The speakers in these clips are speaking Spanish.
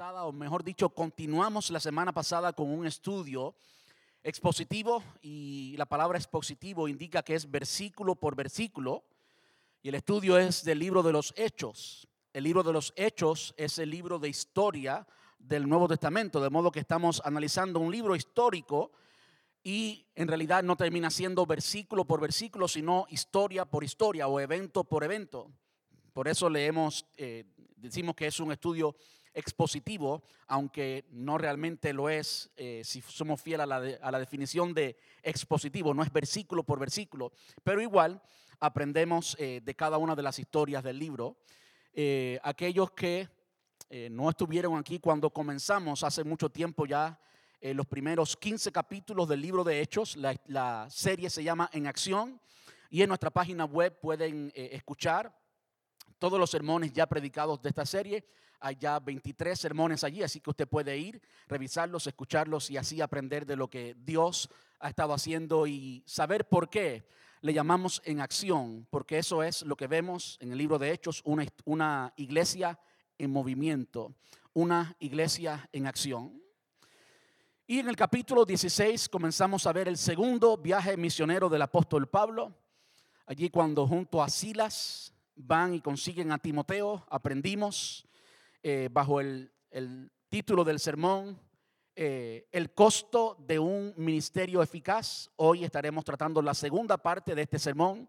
o mejor dicho, continuamos la semana pasada con un estudio expositivo y la palabra expositivo indica que es versículo por versículo y el estudio es del libro de los Hechos. El libro de los Hechos es el libro de historia del Nuevo Testamento, de modo que estamos analizando un libro histórico y en realidad no termina siendo versículo por versículo, sino historia por historia o evento por evento. Por eso leemos, eh, decimos que es un estudio expositivo, aunque no realmente lo es eh, si somos fieles a la, definición de expositivo, no es versículo por versículo, pero igual aprendemos eh, de cada una de las historias del libro. Eh, aquellos que no estuvieron aquí cuando comenzamos hace mucho tiempo ya los primeros 15 capítulos del libro de Hechos, la, la, serie se llama En Acción y en nuestra página web pueden escuchar todos los sermones ya predicados de esta serie hay ya 23 sermones allí, así que usted puede ir, revisarlos, escucharlos y así aprender de lo que Dios ha estado haciendo y saber por qué le llamamos en acción, porque eso es lo que vemos en el libro de Hechos, una, iglesia en movimiento, una iglesia en acción. Y en el capítulo 16 comenzamos a ver el segundo viaje misionero del apóstol Pablo. Allí cuando junto a Silas van y consiguen a Timoteo, aprendimos eh, bajo el, título del sermón, eh, el costo de un ministerio eficaz. Hoy estaremos tratando la segunda parte de este sermón,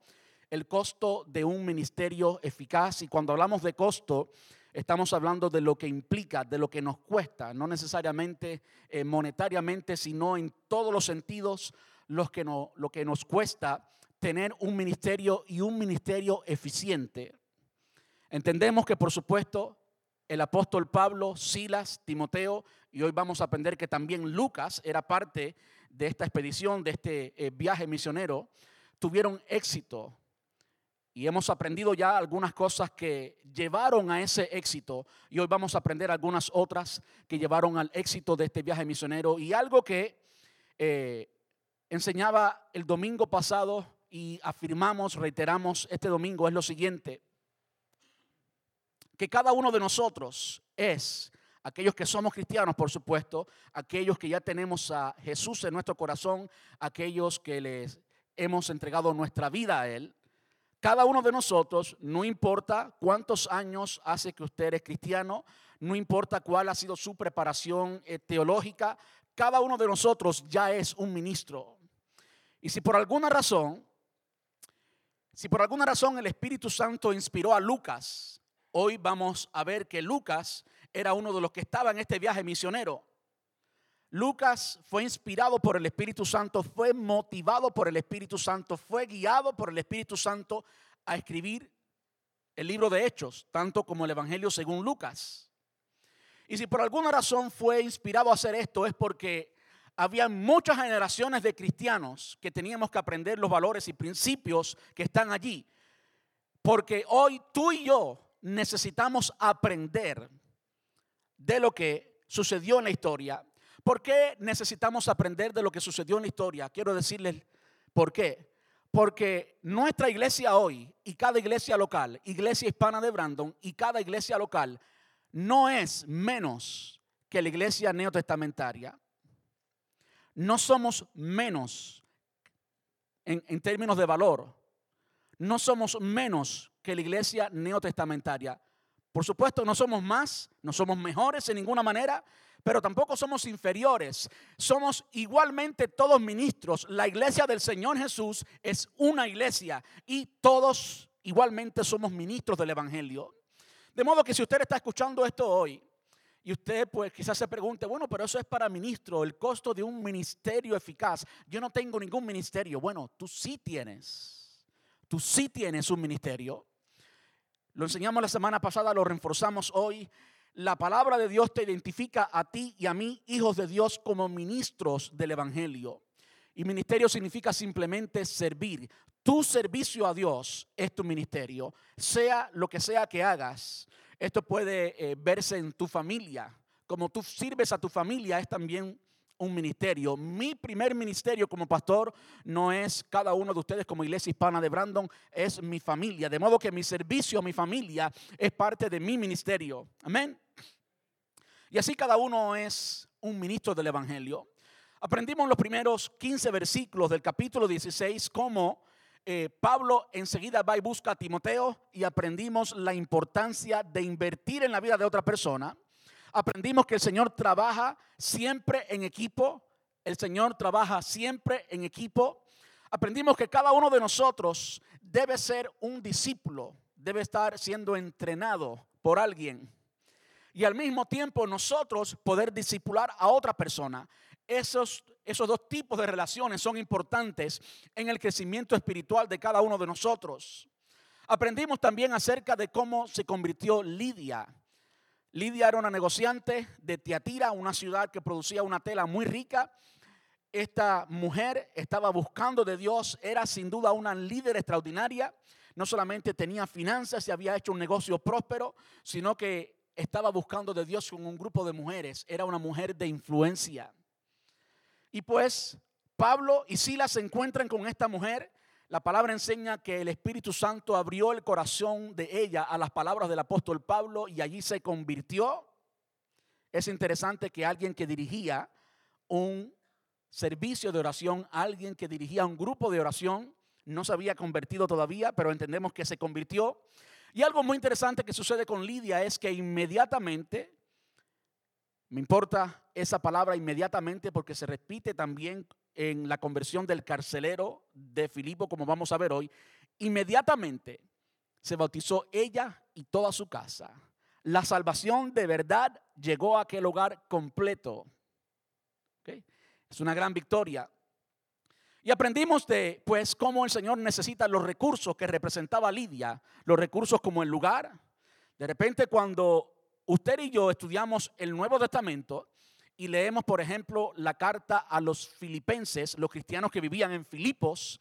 el costo de un ministerio eficaz. Y cuando hablamos de costo, estamos hablando de lo que implica, de lo que nos cuesta, no necesariamente eh, monetariamente, sino en todos los sentidos lo que nos cuesta tener un ministerio y un ministerio eficiente. Entendemos que por supuesto el apóstol Pablo, Silas, Timoteo, y hoy vamos a aprender que también Lucas era parte de esta expedición, de este eh, viaje misionero, tuvieron éxito. Y hemos aprendido ya algunas cosas que llevaron a ese éxito. Y hoy vamos a aprender algunas otras que llevaron al éxito de este viaje misionero. Y algo que eh, enseñaba el domingo pasado y afirmamos, reiteramos este domingo es lo siguiente que cada uno de nosotros es, aquellos que somos cristianos, por supuesto, aquellos que ya tenemos a Jesús en nuestro corazón, aquellos que les hemos entregado nuestra vida a Él, cada uno de nosotros, no importa cuántos años hace que usted es cristiano, no importa cuál ha sido su preparación eh, teológica, cada uno de nosotros ya es un ministro. Y si por alguna razón, si por alguna razón el Espíritu Santo inspiró a Lucas Hoy vamos a ver que Lucas era uno de los que estaba en este viaje misionero. Lucas fue inspirado por el Espíritu Santo, fue motivado por el Espíritu Santo, fue guiado por el Espíritu Santo a escribir el libro de Hechos, tanto como el Evangelio según Lucas. Y si por alguna razón fue inspirado a hacer esto es porque había muchas generaciones de cristianos que teníamos que aprender los valores y principios que están allí. Porque hoy tú y yo necesitamos aprender de lo que sucedió en la historia. ¿Por qué necesitamos aprender de lo que sucedió en la historia? Quiero decirles por qué. Porque nuestra iglesia hoy y cada iglesia local, iglesia hispana de Brandon y cada iglesia local, no es menos que la iglesia neotestamentaria. No somos menos en, términos de valor. No somos menos que la iglesia neotestamentaria. Por supuesto, no somos más, no somos mejores en ninguna manera, pero tampoco somos inferiores. Somos igualmente todos ministros. La iglesia del Señor Jesús es una iglesia y todos igualmente somos ministros del Evangelio. De modo que si usted está escuchando esto hoy y usted pues quizás se pregunte, bueno, pero eso es para ministro, el costo de un ministerio eficaz. Yo no tengo ningún ministerio. Bueno, tú sí tienes. Tú sí tienes un ministerio. Lo enseñamos la semana pasada, lo reforzamos hoy. La palabra de Dios te identifica a ti y a mí, hijos de Dios, como ministros del Evangelio. Y ministerio significa simplemente servir. Tu servicio a Dios es tu ministerio, sea lo que sea que hagas. Esto puede eh, verse en tu familia. Como tú sirves a tu familia es también un ministerio. Mi primer ministerio como pastor no es cada uno de ustedes como iglesia hispana de Brandon, es mi familia. De modo que mi servicio a mi familia es parte de mi ministerio. Amén. Y así cada uno es un ministro del Evangelio. Aprendimos en los primeros 15 versículos del capítulo 16 cómo eh, Pablo enseguida va y busca a Timoteo y aprendimos la importancia de invertir en la vida de otra persona. Aprendimos que el Señor trabaja siempre en equipo. El Señor trabaja siempre en equipo. Aprendimos que cada uno de nosotros debe ser un discípulo, debe estar siendo entrenado por alguien. Y al mismo tiempo nosotros poder discipular a otra persona. Esos, esos dos tipos de relaciones son importantes en el crecimiento espiritual de cada uno de nosotros. Aprendimos también acerca de cómo se convirtió Lidia. Lidia era una negociante de Tiatira, una ciudad que producía una tela muy rica. Esta mujer estaba buscando de Dios, era sin duda una líder extraordinaria. No solamente tenía finanzas y había hecho un negocio próspero, sino que estaba buscando de Dios con un grupo de mujeres. Era una mujer de influencia. Y pues Pablo y Silas se encuentran con esta mujer. La palabra enseña que el Espíritu Santo abrió el corazón de ella a las palabras del apóstol Pablo y allí se convirtió. Es interesante que alguien que dirigía un servicio de oración, alguien que dirigía un grupo de oración, no se había convertido todavía, pero entendemos que se convirtió. Y algo muy interesante que sucede con Lidia es que inmediatamente me importa esa palabra inmediatamente porque se repite también en la conversión del carcelero de Filipo, como vamos a ver hoy. Inmediatamente se bautizó ella y toda su casa. La salvación de verdad llegó a aquel hogar completo. Es una gran victoria. Y aprendimos de, pues, cómo el Señor necesita los recursos que representaba Lidia, los recursos como el lugar. De repente, cuando usted y yo estudiamos el Nuevo Testamento y leemos, por ejemplo, la carta a los filipenses, los cristianos que vivían en Filipos,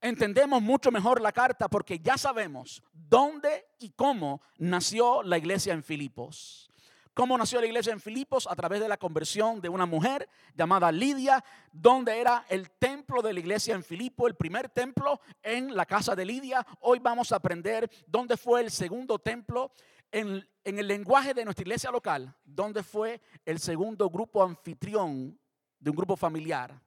entendemos mucho mejor la carta porque ya sabemos dónde y cómo nació la iglesia en Filipos. ¿Cómo nació la iglesia en Filipos? A través de la conversión de una mujer llamada Lidia, donde era el templo de la iglesia en Filipo, el primer templo en la casa de Lidia. Hoy vamos a aprender dónde fue el segundo templo en, el lenguaje de nuestra iglesia local, donde fue el segundo grupo anfitrión de un grupo familiar.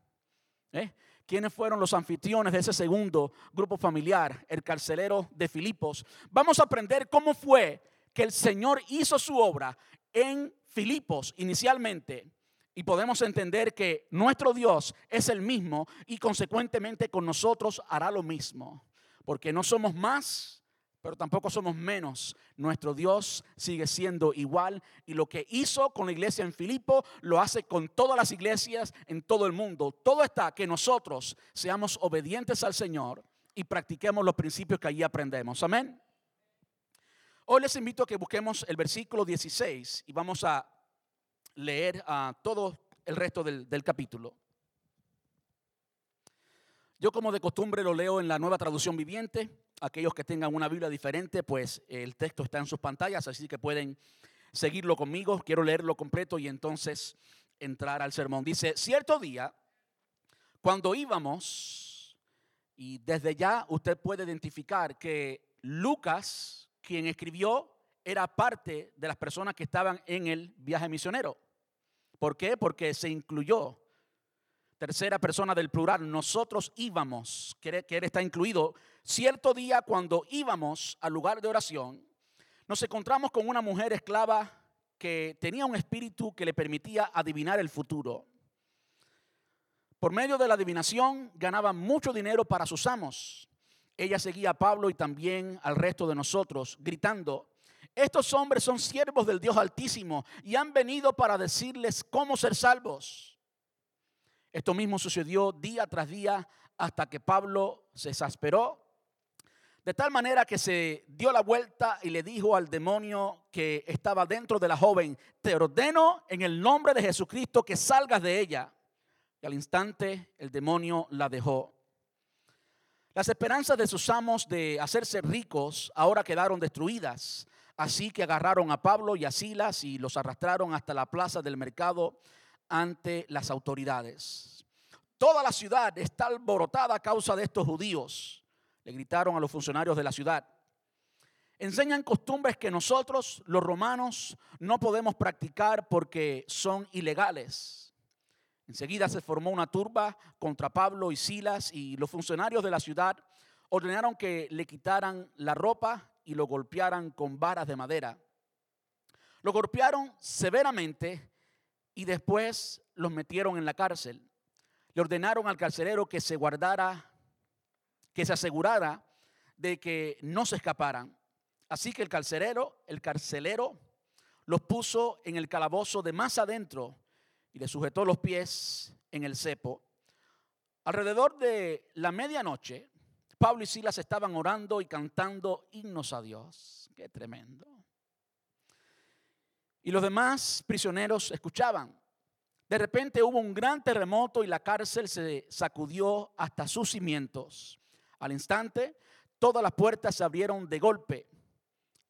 ¿Eh? ¿Quiénes fueron los anfitriones de ese segundo grupo familiar? El carcelero de Filipos. Vamos a aprender cómo fue que el Señor hizo su obra en Filipos inicialmente. Y podemos entender que nuestro Dios es el mismo y consecuentemente con nosotros hará lo mismo. Porque no somos más pero tampoco somos menos. Nuestro Dios sigue siendo igual y lo que hizo con la iglesia en Filipo lo hace con todas las iglesias en todo el mundo. Todo está que nosotros seamos obedientes al Señor y practiquemos los principios que allí aprendemos. Amén. Hoy les invito a que busquemos el versículo 16 y vamos a leer a todo el resto del, del capítulo. Yo como de costumbre lo leo en la nueva traducción viviente. Aquellos que tengan una Biblia diferente, pues el texto está en sus pantallas, así que pueden seguirlo conmigo. Quiero leerlo completo y entonces entrar al sermón. Dice, cierto día, cuando íbamos, y desde ya usted puede identificar que Lucas, quien escribió, era parte de las personas que estaban en el viaje misionero. ¿Por qué? Porque se incluyó tercera persona del plural, nosotros íbamos, que él está incluido, cierto día cuando íbamos al lugar de oración, nos encontramos con una mujer esclava que tenía un espíritu que le permitía adivinar el futuro. Por medio de la adivinación ganaba mucho dinero para sus amos. Ella seguía a Pablo y también al resto de nosotros, gritando, estos hombres son siervos del Dios Altísimo y han venido para decirles cómo ser salvos. Esto mismo sucedió día tras día hasta que Pablo se exasperó. De tal manera que se dio la vuelta y le dijo al demonio que estaba dentro de la joven, te ordeno en el nombre de Jesucristo que salgas de ella. Y al instante el demonio la dejó. Las esperanzas de sus amos de hacerse ricos ahora quedaron destruidas. Así que agarraron a Pablo y a Silas y los arrastraron hasta la plaza del mercado ante las autoridades. Toda la ciudad está alborotada a causa de estos judíos, le gritaron a los funcionarios de la ciudad. enseñan costumbres que nosotros, los romanos, no podemos practicar porque son ilegales. Enseguida se formó una turba contra Pablo y Silas y los funcionarios de la ciudad ordenaron que le quitaran la ropa y lo golpearan con varas de madera. Lo golpearon severamente y después los metieron en la cárcel. Le ordenaron al carcelero que se guardara, que se asegurara de que no se escaparan. Así que el carcelero, el carcelero los puso en el calabozo de más adentro y le sujetó los pies en el cepo. Alrededor de la medianoche, Pablo y Silas estaban orando y cantando himnos a Dios. Qué tremendo. Y los demás prisioneros escuchaban. De repente hubo un gran terremoto y la cárcel se sacudió hasta sus cimientos. Al instante, todas las puertas se abrieron de golpe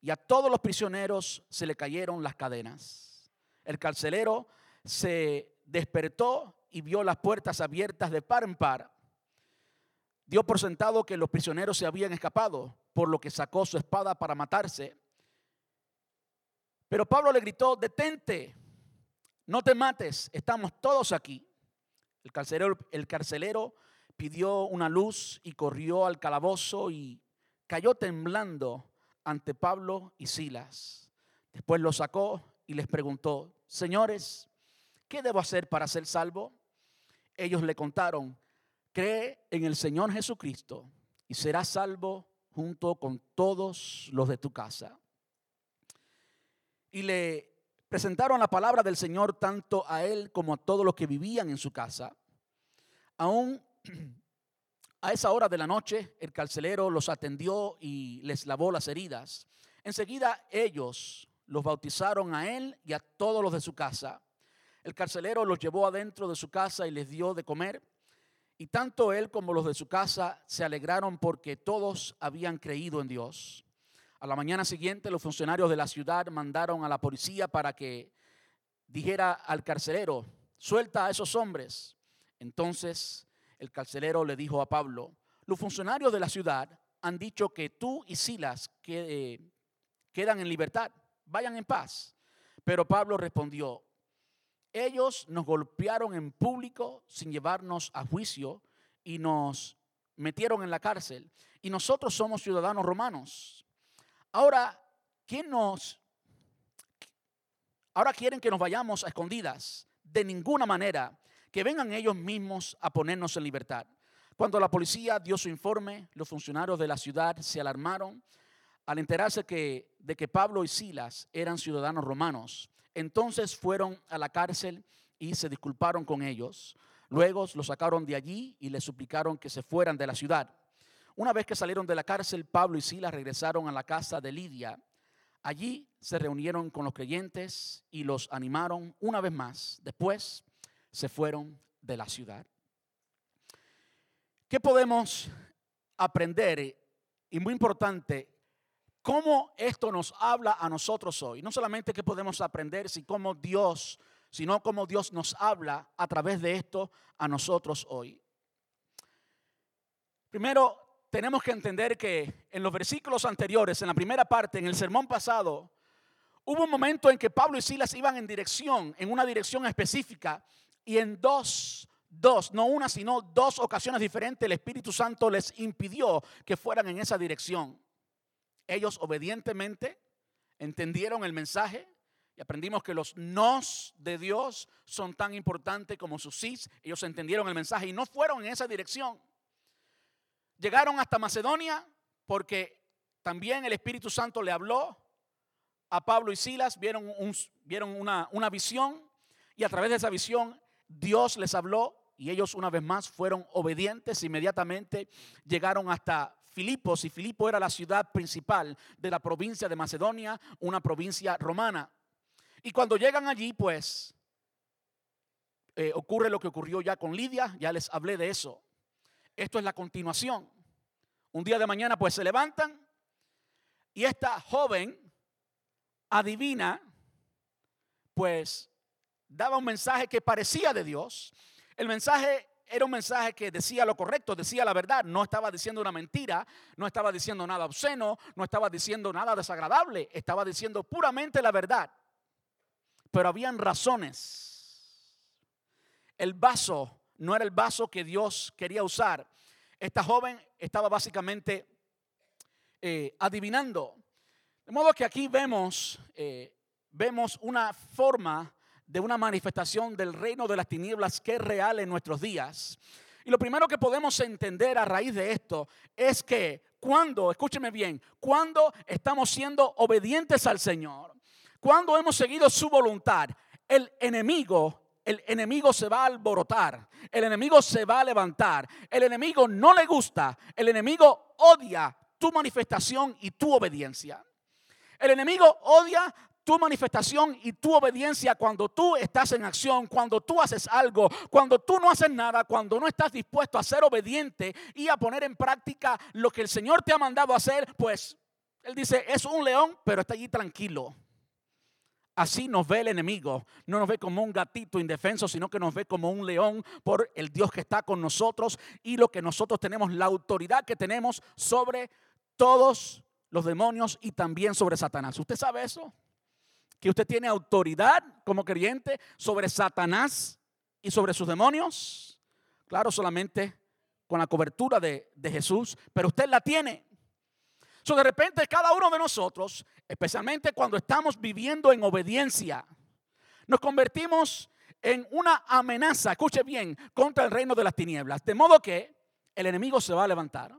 y a todos los prisioneros se le cayeron las cadenas. El carcelero se despertó y vio las puertas abiertas de par en par. Dio por sentado que los prisioneros se habían escapado, por lo que sacó su espada para matarse. Pero Pablo le gritó, detente, no te mates, estamos todos aquí. El carcelero, el carcelero pidió una luz y corrió al calabozo y cayó temblando ante Pablo y Silas. Después lo sacó y les preguntó, señores, ¿qué debo hacer para ser salvo? Ellos le contaron, cree en el Señor Jesucristo y serás salvo junto con todos los de tu casa. Y le presentaron la palabra del Señor tanto a él como a todos los que vivían en su casa. Aún a esa hora de la noche, el carcelero los atendió y les lavó las heridas. Enseguida ellos los bautizaron a él y a todos los de su casa. El carcelero los llevó adentro de su casa y les dio de comer. Y tanto él como los de su casa se alegraron porque todos habían creído en Dios. A la mañana siguiente los funcionarios de la ciudad mandaron a la policía para que dijera al carcelero, suelta a esos hombres. Entonces el carcelero le dijo a Pablo, los funcionarios de la ciudad han dicho que tú y Silas eh, quedan en libertad, vayan en paz. Pero Pablo respondió, ellos nos golpearon en público sin llevarnos a juicio y nos metieron en la cárcel. Y nosotros somos ciudadanos romanos. Ahora, ¿quién nos... Ahora quieren que nos vayamos a escondidas. De ninguna manera que vengan ellos mismos a ponernos en libertad. Cuando la policía dio su informe, los funcionarios de la ciudad se alarmaron al enterarse de que Pablo y Silas eran ciudadanos romanos. Entonces fueron a la cárcel y se disculparon con ellos. Luego los sacaron de allí y les suplicaron que se fueran de la ciudad. Una vez que salieron de la cárcel, Pablo y Silas regresaron a la casa de Lidia. Allí se reunieron con los creyentes y los animaron una vez más. Después se fueron de la ciudad. ¿Qué podemos aprender? Y muy importante, cómo esto nos habla a nosotros hoy. No solamente qué podemos aprender, sino cómo Dios, sino cómo Dios nos habla a través de esto a nosotros hoy. Primero, tenemos que entender que en los versículos anteriores, en la primera parte, en el sermón pasado, hubo un momento en que Pablo y Silas iban en dirección, en una dirección específica, y en dos, dos, no una, sino dos ocasiones diferentes, el Espíritu Santo les impidió que fueran en esa dirección. Ellos obedientemente entendieron el mensaje y aprendimos que los nos de Dios son tan importantes como sus sís. Ellos entendieron el mensaje y no fueron en esa dirección. Llegaron hasta Macedonia porque también el Espíritu Santo le habló a Pablo y Silas, vieron, vieron una, una visión y a través de esa visión Dios les habló y ellos una vez más fueron obedientes. Inmediatamente llegaron hasta Filipos y Filipo era la ciudad principal de la provincia de Macedonia, una provincia romana. Y cuando llegan allí, pues eh, ocurre lo que ocurrió ya con Lidia, ya les hablé de eso. Esto es la continuación. Un día de mañana pues se levantan y esta joven adivina pues daba un mensaje que parecía de Dios. El mensaje era un mensaje que decía lo correcto, decía la verdad, no estaba diciendo una mentira, no estaba diciendo nada obsceno, no estaba diciendo nada desagradable, estaba diciendo puramente la verdad. Pero habían razones. El vaso no era el vaso que Dios quería usar. Esta joven estaba básicamente eh, adivinando. De modo que aquí vemos, eh, vemos una forma de una manifestación del reino de las tinieblas que es real en nuestros días. Y lo primero que podemos entender a raíz de esto es que cuando, escúcheme bien, cuando estamos siendo obedientes al Señor, cuando hemos seguido su voluntad, el enemigo el enemigo se va a alborotar, el enemigo se va a levantar, el enemigo no le gusta, el enemigo odia tu manifestación y tu obediencia. El enemigo odia tu manifestación y tu obediencia cuando tú estás en acción, cuando tú haces algo, cuando tú no haces nada, cuando no estás dispuesto a ser obediente y a poner en práctica lo que el Señor te ha mandado hacer, pues Él dice, es un león, pero está allí tranquilo. Así nos ve el enemigo. No nos ve como un gatito indefenso, sino que nos ve como un león por el Dios que está con nosotros y lo que nosotros tenemos, la autoridad que tenemos sobre todos los demonios y también sobre Satanás. ¿Usted sabe eso? que usted tiene autoridad como creyente sobre Satanás y sobre sus demonios? Claro, solamente con la cobertura de, Jesús, pero usted la tiene. De repente cada uno de nosotros, especialmente cuando estamos viviendo en obediencia, nos convertimos en una amenaza, escuche bien, contra el reino de las tinieblas. De modo que el enemigo se va a levantar.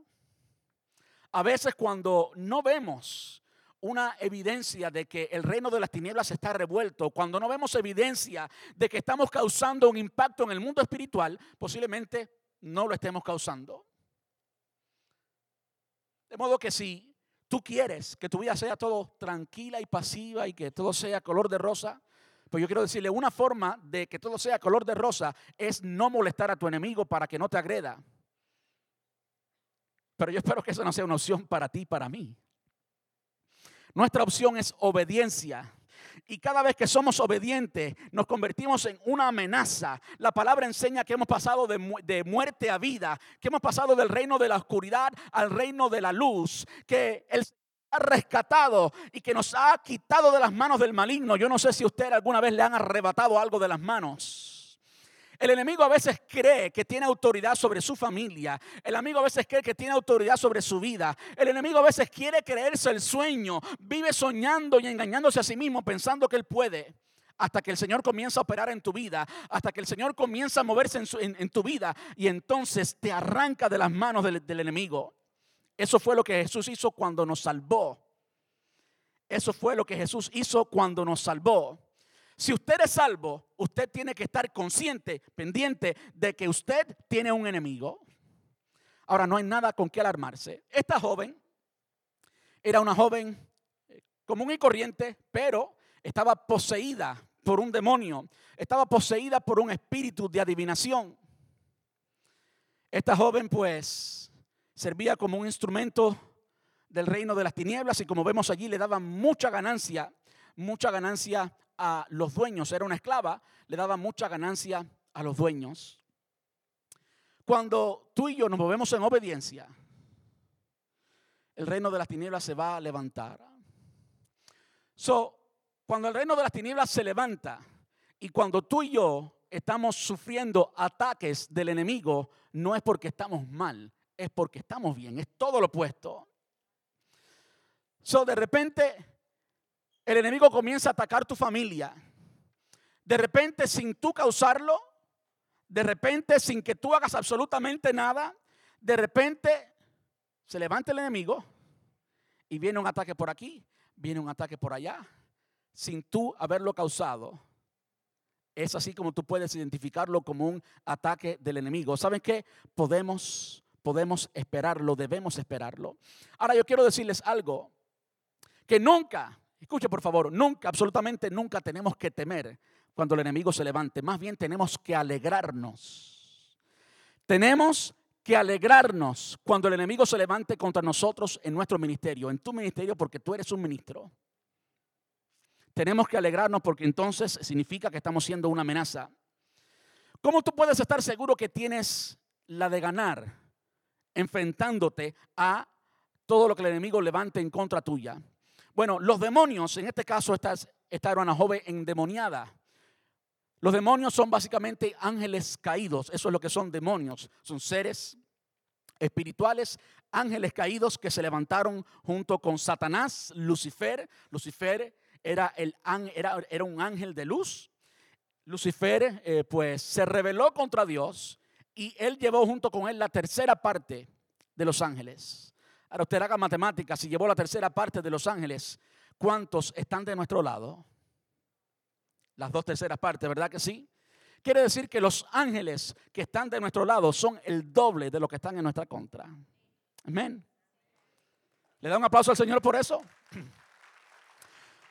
A veces cuando no vemos una evidencia de que el reino de las tinieblas está revuelto, cuando no vemos evidencia de que estamos causando un impacto en el mundo espiritual, posiblemente no lo estemos causando. De modo que si tú quieres que tu vida sea todo tranquila y pasiva y que todo sea color de rosa, pues yo quiero decirle, una forma de que todo sea color de rosa es no molestar a tu enemigo para que no te agreda. Pero yo espero que eso no sea una opción para ti y para mí. Nuestra opción es obediencia. Y cada vez que somos obedientes, nos convertimos en una amenaza. La palabra enseña que hemos pasado de, muerte a vida, que hemos pasado del reino de la oscuridad al reino de la luz, que el ha rescatado y que nos ha quitado de las manos del maligno. Yo no sé si usted alguna vez le han arrebatado algo de las manos. El enemigo a veces cree que tiene autoridad sobre su familia. El enemigo a veces cree que tiene autoridad sobre su vida. El enemigo a veces quiere creerse el sueño. Vive soñando y engañándose a sí mismo pensando que él puede. Hasta que el Señor comienza a operar en tu vida. Hasta que el Señor comienza a moverse en, tu vida. Y entonces te arranca de las manos del, del enemigo. Eso fue lo que Jesús hizo cuando nos salvó. Eso fue lo que Jesús hizo cuando nos salvó. Si usted es salvo, usted tiene que estar consciente, pendiente de que usted tiene un enemigo. Ahora, no hay nada con qué alarmarse. Esta joven era una joven eh, común y corriente, pero estaba poseída por un demonio, estaba poseída por un espíritu de adivinación. Esta joven pues servía como un instrumento del reino de las tinieblas y como vemos allí le daba mucha ganancia, mucha ganancia a los dueños, era una esclava, le daba mucha ganancia a los dueños. Cuando tú y yo nos movemos en obediencia, el reino de las tinieblas se va a levantar. So, cuando el reino de las tinieblas se levanta y cuando tú y yo estamos sufriendo ataques del enemigo, no es porque estamos mal, es porque estamos bien, es todo lo opuesto. So, de repente el enemigo comienza a atacar tu familia. De repente, sin tú causarlo, de repente, sin que tú hagas absolutamente nada, de repente se levanta el enemigo y viene un ataque por aquí, viene un ataque por allá, sin tú haberlo causado. Es así como tú puedes identificarlo como un ataque del enemigo. ¿Saben qué? Podemos, podemos esperarlo, debemos esperarlo. Ahora yo quiero decirles algo, que nunca Escuche por favor, nunca, absolutamente nunca tenemos que temer cuando el enemigo se levante. Más bien tenemos que alegrarnos. Tenemos que alegrarnos cuando el enemigo se levante contra nosotros en nuestro ministerio, en tu ministerio, porque tú eres un ministro. Tenemos que alegrarnos porque entonces significa que estamos siendo una amenaza. ¿Cómo tú puedes estar seguro que tienes la de ganar enfrentándote a todo lo que el enemigo levante en contra tuya? Bueno, los demonios, en este caso esta, esta era una joven endemoniada. Los demonios son básicamente ángeles caídos, eso es lo que son demonios, son seres espirituales, ángeles caídos que se levantaron junto con Satanás, Lucifer. Lucifer era, el, era, era un ángel de luz. Lucifer eh, pues se rebeló contra Dios y él llevó junto con él la tercera parte de los ángeles. Ahora usted haga matemáticas, si llevó la tercera parte de los ángeles, ¿cuántos están de nuestro lado? Las dos terceras partes, ¿verdad que sí? Quiere decir que los ángeles que están de nuestro lado son el doble de los que están en nuestra contra. Amén. ¿Le da un aplauso al Señor por eso?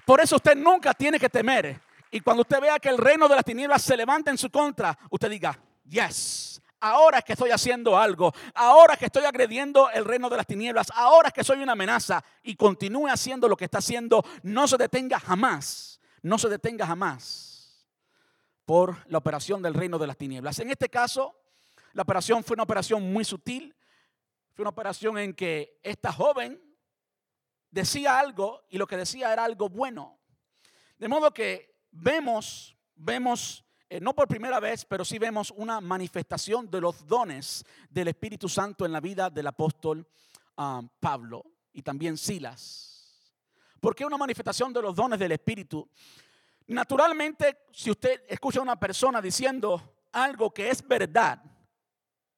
Por eso usted nunca tiene que temer. Y cuando usted vea que el reino de las tinieblas se levanta en su contra, usted diga, yes, ahora que estoy haciendo algo, ahora que estoy agrediendo el reino de las tinieblas, ahora que soy una amenaza y continúe haciendo lo que está haciendo, no se detenga jamás, no se detenga jamás por la operación del reino de las tinieblas. En este caso, la operación fue una operación muy sutil, fue una operación en que esta joven decía algo y lo que decía era algo bueno. De modo que vemos, vemos, eh, no por primera vez, pero sí vemos una manifestación de los dones del Espíritu Santo en la vida del apóstol ah, Pablo y también Silas. ¿Por qué una manifestación de los dones del Espíritu? Naturalmente, si usted escucha a una persona diciendo algo que es verdad,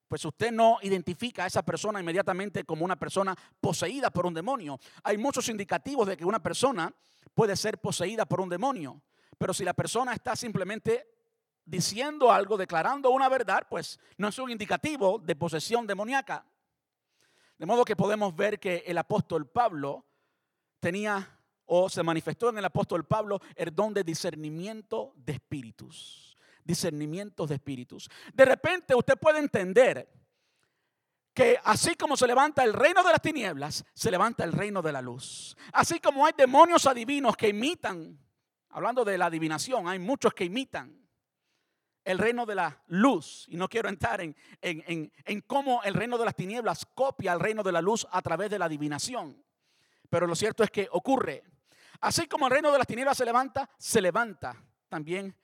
pues usted no identifica a esa persona inmediatamente como una persona poseída por un demonio. Hay muchos indicativos de que una persona puede ser poseída por un demonio, pero si la persona está simplemente diciendo algo, declarando una verdad, pues no es un indicativo de posesión demoníaca. De modo que podemos ver que el apóstol Pablo tenía o se manifestó en el apóstol Pablo el don de discernimiento de espíritus discernimientos de espíritus. De repente usted puede entender que así como se levanta el reino de las tinieblas, se levanta el reino de la luz. Así como hay demonios adivinos que imitan, hablando de la adivinación, hay muchos que imitan el reino de la luz. Y no quiero entrar en, en, en, cómo el reino de las tinieblas copia el reino de la luz a través de la adivinación. Pero lo cierto es que ocurre. Así como el reino de las tinieblas se levanta, se levanta también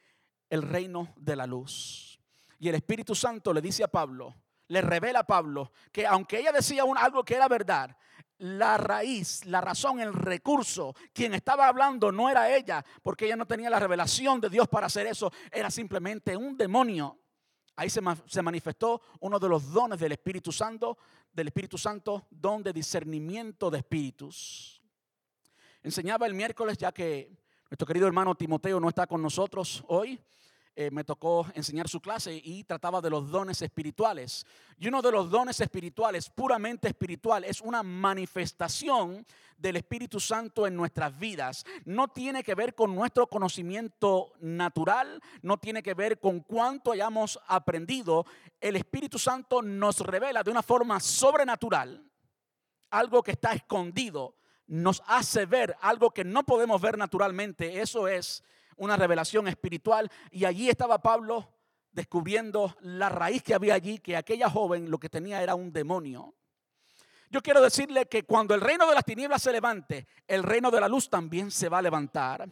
el reino de la luz. Y el Espíritu Santo le dice a Pablo, le revela a Pablo que aunque ella decía algo que era verdad, la raíz, la razón, el recurso, quien estaba hablando no era ella, porque ella no tenía la revelación de Dios para hacer eso, era simplemente un demonio. Ahí se, se manifestó uno de los dones del Espíritu Santo, del Espíritu Santo, don de discernimiento de espíritus. Enseñaba el miércoles, ya que nuestro querido hermano Timoteo no está con nosotros hoy. Eh, me tocó enseñar su clase y trataba de los dones espirituales. Y uno de los dones espirituales, puramente espiritual, es una manifestación del Espíritu Santo en nuestras vidas. No tiene que ver con nuestro conocimiento natural, no tiene que ver con cuánto hayamos aprendido. El Espíritu Santo nos revela de una forma sobrenatural algo que está escondido, nos hace ver algo que no podemos ver naturalmente. Eso es una revelación espiritual. Y allí estaba Pablo descubriendo la raíz que había allí, que aquella joven lo que tenía era un demonio. Yo quiero decirle que cuando el reino de las tinieblas se levante, el reino de la luz también se va a levantar.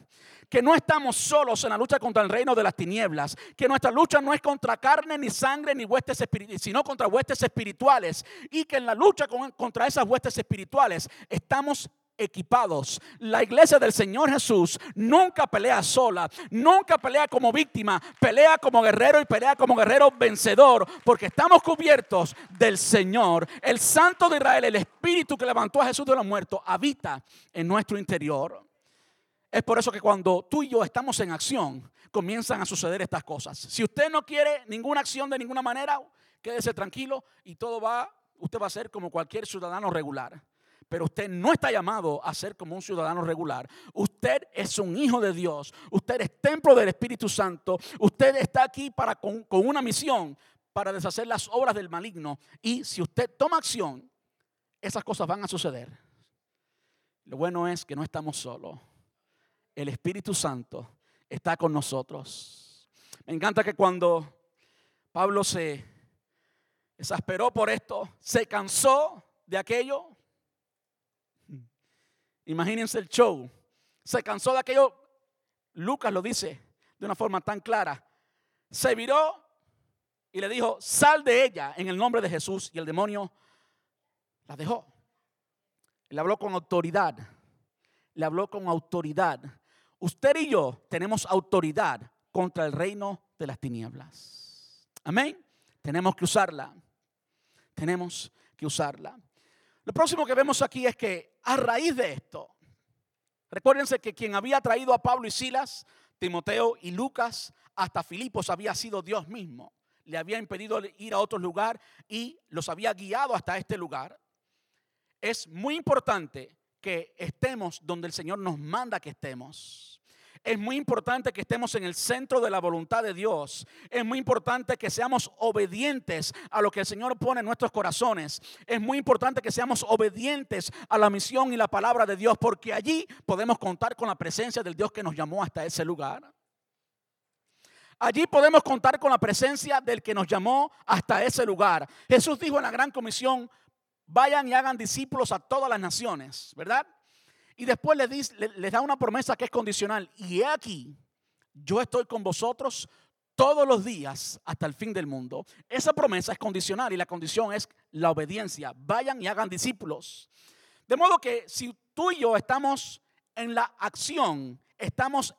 Que no estamos solos en la lucha contra el reino de las tinieblas. Que nuestra lucha no es contra carne, ni sangre, ni huestes espirituales, sino contra huestes espirituales. Y que en la lucha contra esas huestes espirituales estamos equipados. La iglesia del Señor Jesús nunca pelea sola, nunca pelea como víctima, pelea como guerrero y pelea como guerrero vencedor, porque estamos cubiertos del Señor. El Santo de Israel, el Espíritu que levantó a Jesús de los muertos, habita en nuestro interior. Es por eso que cuando tú y yo estamos en acción, comienzan a suceder estas cosas. Si usted no quiere ninguna acción de ninguna manera, quédese tranquilo y todo va, usted va a ser como cualquier ciudadano regular. Pero usted no está llamado a ser como un ciudadano regular. Usted es un hijo de Dios. Usted es templo del Espíritu Santo. Usted está aquí para, con, con una misión para deshacer las obras del maligno. Y si usted toma acción, esas cosas van a suceder. Lo bueno es que no estamos solos. El Espíritu Santo está con nosotros. Me encanta que cuando Pablo se exasperó por esto, se cansó de aquello. Imagínense el show. Se cansó de aquello. Lucas lo dice de una forma tan clara. Se viró y le dijo, sal de ella en el nombre de Jesús. Y el demonio la dejó. Le habló con autoridad. Le habló con autoridad. Usted y yo tenemos autoridad contra el reino de las tinieblas. Amén. Tenemos que usarla. Tenemos que usarla. Lo próximo que vemos aquí es que a raíz de esto, recuérdense que quien había traído a Pablo y Silas, Timoteo y Lucas hasta Filipos había sido Dios mismo. Le había impedido ir a otro lugar y los había guiado hasta este lugar. Es muy importante que estemos donde el Señor nos manda que estemos. Es muy importante que estemos en el centro de la voluntad de Dios. Es muy importante que seamos obedientes a lo que el Señor pone en nuestros corazones. Es muy importante que seamos obedientes a la misión y la palabra de Dios, porque allí podemos contar con la presencia del Dios que nos llamó hasta ese lugar. Allí podemos contar con la presencia del que nos llamó hasta ese lugar. Jesús dijo en la gran comisión, vayan y hagan discípulos a todas las naciones, ¿verdad? Y después les, da una promesa que es condicional. Y he aquí, yo estoy con vosotros todos los días hasta el fin del mundo. Esa promesa es condicional y la condición es la obediencia. Vayan y hagan discípulos. De modo que si tú y yo estamos en la acción, estamos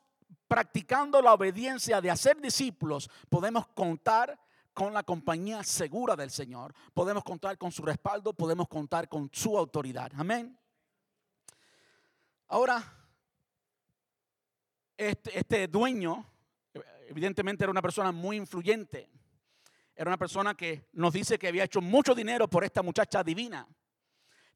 practicando la obediencia de hacer discípulos, podemos contar con la compañía segura del Señor. Podemos contar con su respaldo, podemos contar con su autoridad. Amén. Ahora, este, este, dueño, evidentemente era una persona muy influyente. Era una persona que nos dice que había hecho mucho dinero por esta muchacha divina.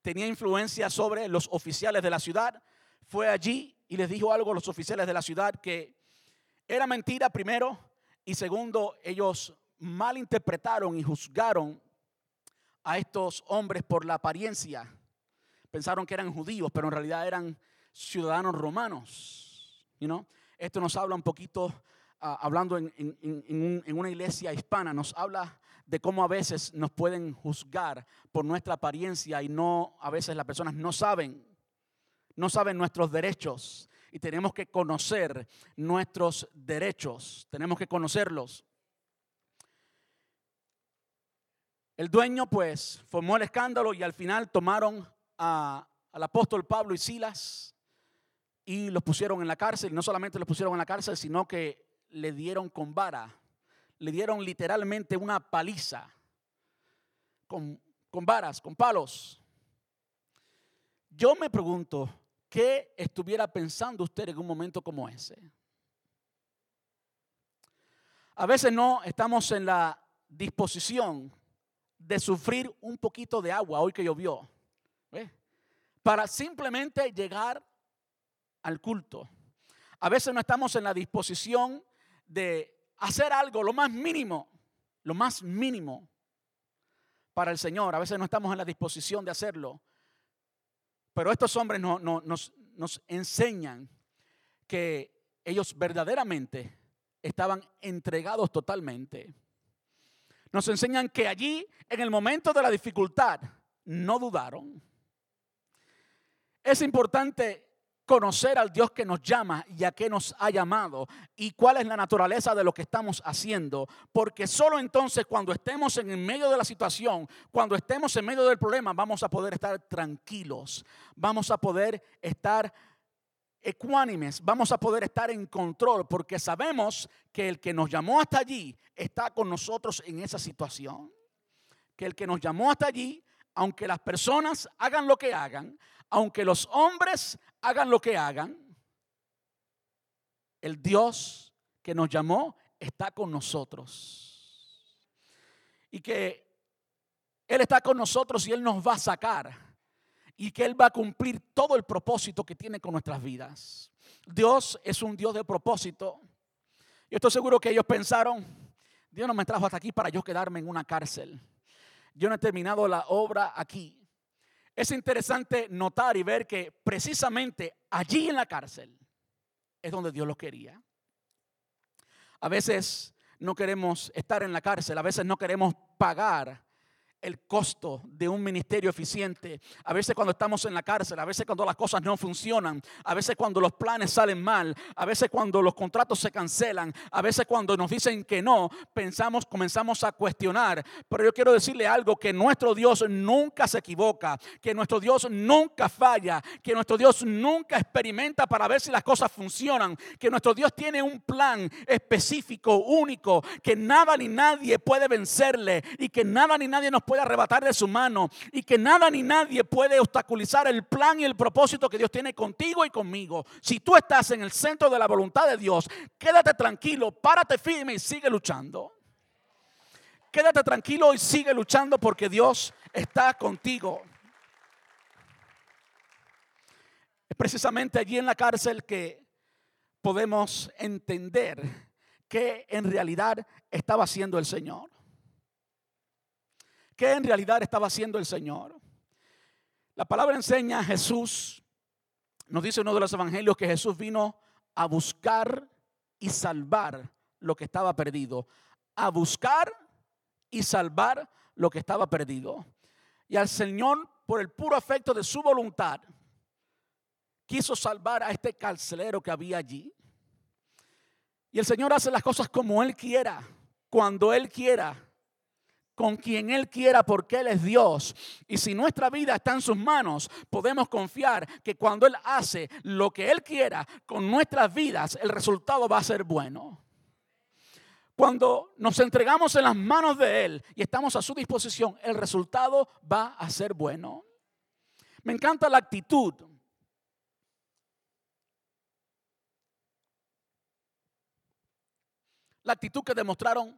Tenía influencia sobre los oficiales de la ciudad. Fue allí y les dijo algo a los oficiales de la ciudad que era mentira primero y segundo, ellos malinterpretaron y juzgaron a estos hombres por la apariencia. Pensaron que eran judíos, pero en realidad eran ciudadanos romanos. You Esto nos habla un poquito, ah, hablando en, en, una iglesia hispana, nos habla de cómo a veces nos pueden juzgar por nuestra apariencia y no, a veces las personas no saben, no saben nuestros derechos y tenemos que conocer nuestros derechos, tenemos que conocerlos. El dueño pues formó el escándalo y al final tomaron a, al apóstol Pablo y Silas y los pusieron en la cárcel. No solamente los pusieron en la cárcel, sino que le dieron con vara. Le dieron literalmente una paliza. Con, con varas, con palos. Yo me pregunto, ¿qué estuviera pensando usted en un momento como ese? A veces no estamos en la disposición de sufrir un poquito de agua hoy que llovió. Para simplemente llegar al culto. A veces no estamos en la disposición de hacer algo, lo más mínimo, lo más mínimo para el Señor. A veces no estamos en la disposición de hacerlo. Pero estos hombres no, nos, nos enseñan que ellos verdaderamente estaban entregados totalmente. Nos enseñan que allí, en el momento de la dificultad, no dudaron. Es importante conocer al Dios que nos llama y a qué nos ha llamado y cuál es la naturaleza de lo que estamos haciendo. Porque solo entonces cuando estemos en medio de la situación, cuando estemos en medio del problema, vamos a poder estar tranquilos, vamos a poder estar ecuánimes, vamos a poder estar en control porque sabemos que el que nos llamó hasta allí está con nosotros en esa situación. Que el que nos llamó hasta allí, aunque las personas hagan lo que hagan, aunque los hombres hagan lo que hagan, el Dios que nos llamó está con nosotros. Y que Él está con nosotros y Él nos va a sacar. Y que Él va a cumplir todo el propósito que tiene con nuestras vidas. Dios es un Dios de propósito. Yo estoy seguro que ellos pensaron, Dios no me trajo hasta aquí para yo quedarme en una cárcel. Yo no he terminado la obra aquí. Es interesante notar y ver que precisamente allí en la cárcel es donde Dios lo quería. A veces no queremos estar en la cárcel, a veces no queremos pagar el costo de un ministerio eficiente. A veces cuando estamos en la cárcel, a veces cuando las cosas no funcionan, a veces cuando los planes salen mal, a veces cuando los contratos se cancelan, a veces cuando nos dicen que no, pensamos, comenzamos a cuestionar. Pero yo quiero decirle algo, que nuestro Dios nunca se equivoca, que nuestro Dios nunca falla, que nuestro Dios nunca experimenta para ver si las cosas funcionan, que nuestro Dios tiene un plan específico, único, que nada ni nadie puede vencerle y que nada ni nadie nos puede arrebatar de su mano y que nada ni nadie puede obstaculizar el plan y el propósito que Dios tiene contigo y conmigo. Si tú estás en el centro de la voluntad de Dios, quédate tranquilo, párate firme y sigue luchando. Quédate tranquilo y sigue luchando porque Dios está contigo. Es precisamente allí en la cárcel que podemos entender que en realidad estaba haciendo el Señor. ¿Qué en realidad estaba haciendo el Señor? La palabra enseña a Jesús, nos dice uno de los evangelios que Jesús vino a buscar y salvar lo que estaba perdido. A buscar y salvar lo que estaba perdido. Y al Señor, por el puro afecto de su voluntad, quiso salvar a este carcelero que había allí. Y el Señor hace las cosas como Él quiera, cuando Él quiera con quien Él quiera porque Él es Dios. Y si nuestra vida está en sus manos, podemos confiar que cuando Él hace lo que Él quiera con nuestras vidas, el resultado va a ser bueno. Cuando nos entregamos en las manos de Él y estamos a su disposición, el resultado va a ser bueno. Me encanta la actitud. La actitud que demostraron